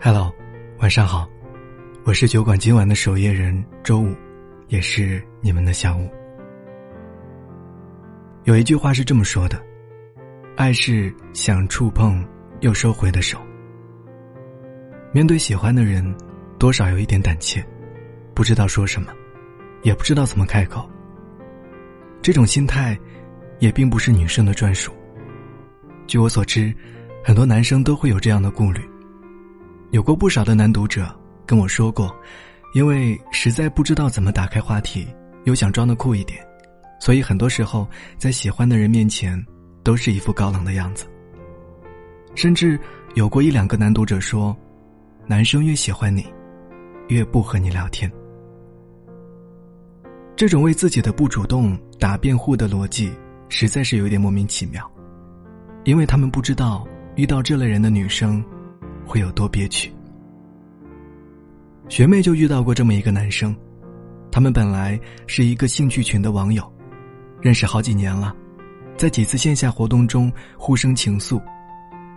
Hello，晚上好，我是酒馆今晚的守夜人周五，也是你们的下午。有一句话是这么说的：“爱是想触碰又收回的手。”面对喜欢的人，多少有一点胆怯，不知道说什么，也不知道怎么开口。这种心态，也并不是女生的专属。据我所知，很多男生都会有这样的顾虑。有过不少的男读者跟我说过，因为实在不知道怎么打开话题，又想装的酷一点，所以很多时候在喜欢的人面前，都是一副高冷的样子。甚至有过一两个男读者说。男生越喜欢你，越不和你聊天。这种为自己的不主动打辩护的逻辑，实在是有点莫名其妙，因为他们不知道遇到这类人的女生会有多憋屈。学妹就遇到过这么一个男生，他们本来是一个兴趣群的网友，认识好几年了，在几次线下活动中互生情愫。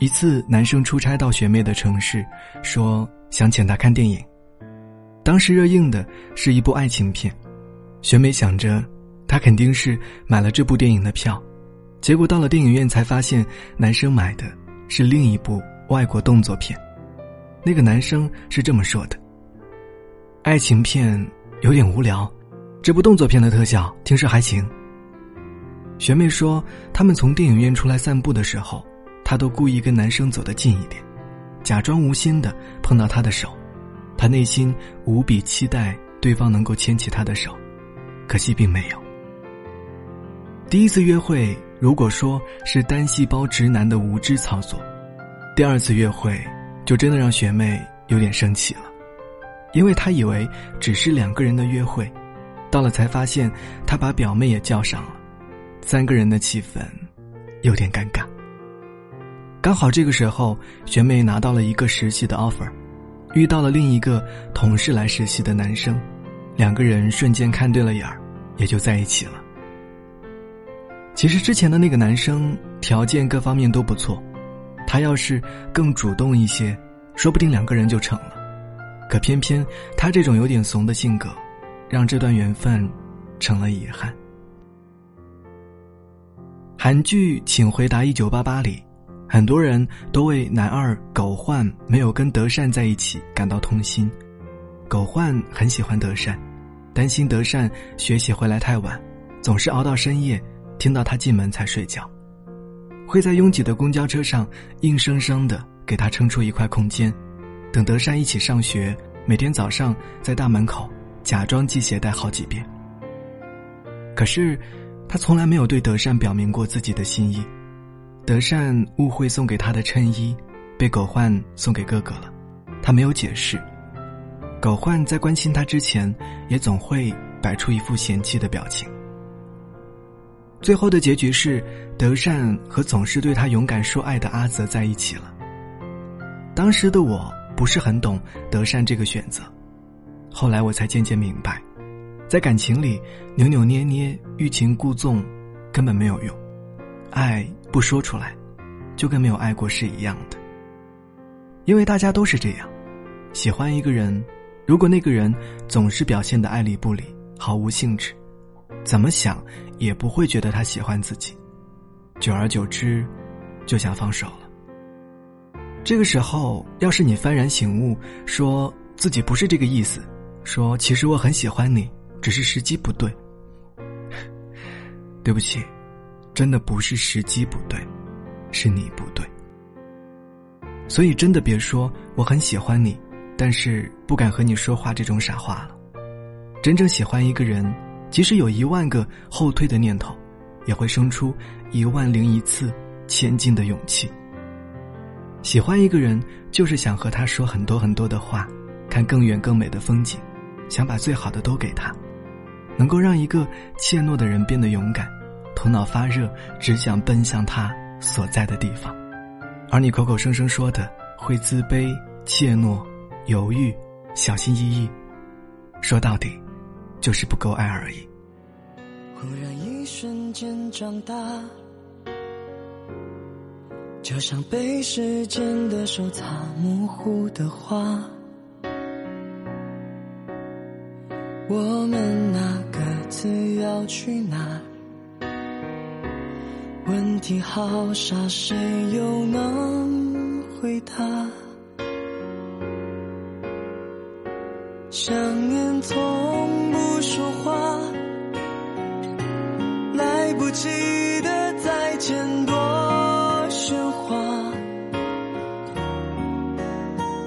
一次，男生出差到学妹的城市，说想请她看电影。当时热映的是一部爱情片，学妹想着他肯定是买了这部电影的票，结果到了电影院才发现，男生买的是另一部外国动作片。那个男生是这么说的：“爱情片有点无聊，这部动作片的特效听说还行。”学妹说，他们从电影院出来散步的时候。她都故意跟男生走得近一点，假装无心的碰到他的手，她内心无比期待对方能够牵起她的手，可惜并没有。第一次约会，如果说是单细胞直男的无知操作，第二次约会就真的让学妹有点生气了，因为她以为只是两个人的约会，到了才发现他把表妹也叫上了，三个人的气氛有点尴尬。刚好这个时候，学妹拿到了一个实习的 offer，遇到了另一个同事来实习的男生，两个人瞬间看对了眼儿，也就在一起了。其实之前的那个男生条件各方面都不错，他要是更主动一些，说不定两个人就成了。可偏偏他这种有点怂的性格，让这段缘分成了遗憾。韩剧《请回答一九八八》里。很多人都为男二狗焕没有跟德善在一起感到痛心。狗焕很喜欢德善，担心德善学习回来太晚，总是熬到深夜，听到他进门才睡觉，会在拥挤的公交车上硬生生的给他撑出一块空间，等德善一起上学。每天早上在大门口假装系鞋带好几遍。可是，他从来没有对德善表明过自己的心意。德善误会送给他的衬衣，被狗焕送给哥哥了，他没有解释。狗焕在关心他之前，也总会摆出一副嫌弃的表情。最后的结局是，德善和总是对他勇敢说爱的阿泽在一起了。当时的我不是很懂德善这个选择，后来我才渐渐明白，在感情里扭扭捏捏、欲擒故纵，根本没有用。爱不说出来，就跟没有爱过是一样的。因为大家都是这样，喜欢一个人，如果那个人总是表现的爱理不理、毫无兴致，怎么想也不会觉得他喜欢自己，久而久之，就想放手了。这个时候，要是你幡然醒悟，说自己不是这个意思，说其实我很喜欢你，只是时机不对，对不起。真的不是时机不对，是你不对。所以真的别说我很喜欢你，但是不敢和你说话这种傻话了。真正喜欢一个人，即使有一万个后退的念头，也会生出一万零一次前进的勇气。喜欢一个人，就是想和他说很多很多的话，看更远更美的风景，想把最好的都给他，能够让一个怯懦的人变得勇敢。头脑发热，只想奔向他所在的地方，而你口口声声说的会自卑、怯懦、犹豫、小心翼翼，说到底，就是不够爱而已。忽然一瞬间长大，就像被时间的手擦模糊的画。我们那各自要去哪？问题好傻，谁又能回答？想念从说话，来不及的再见多喧哗，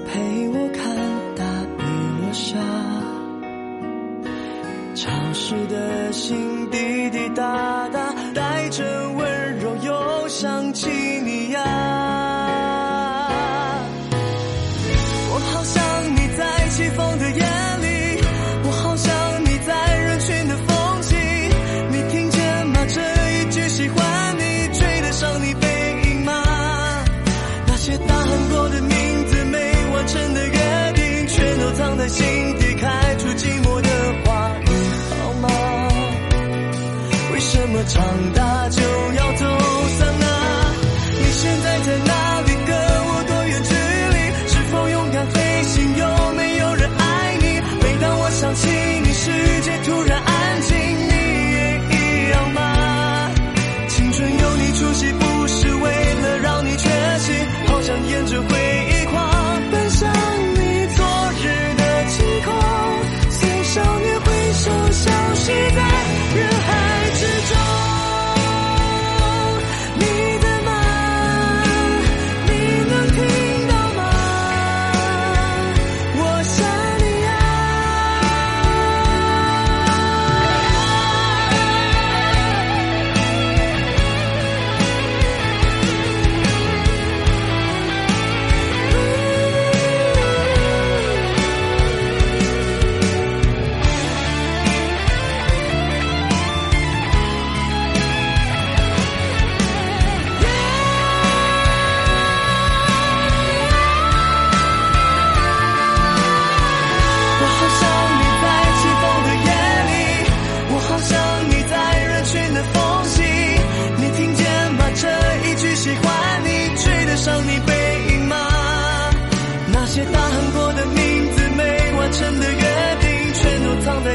陪我看大雨落下，潮湿的心滴滴答心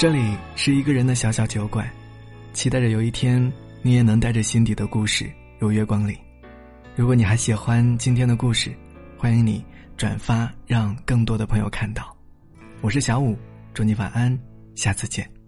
这里是一个人的小小酒馆，期待着有一天你也能带着心底的故事如月光里。如果你还喜欢今天的故事，欢迎你转发，让更多的朋友看到。我是小五，祝你晚安，下次见。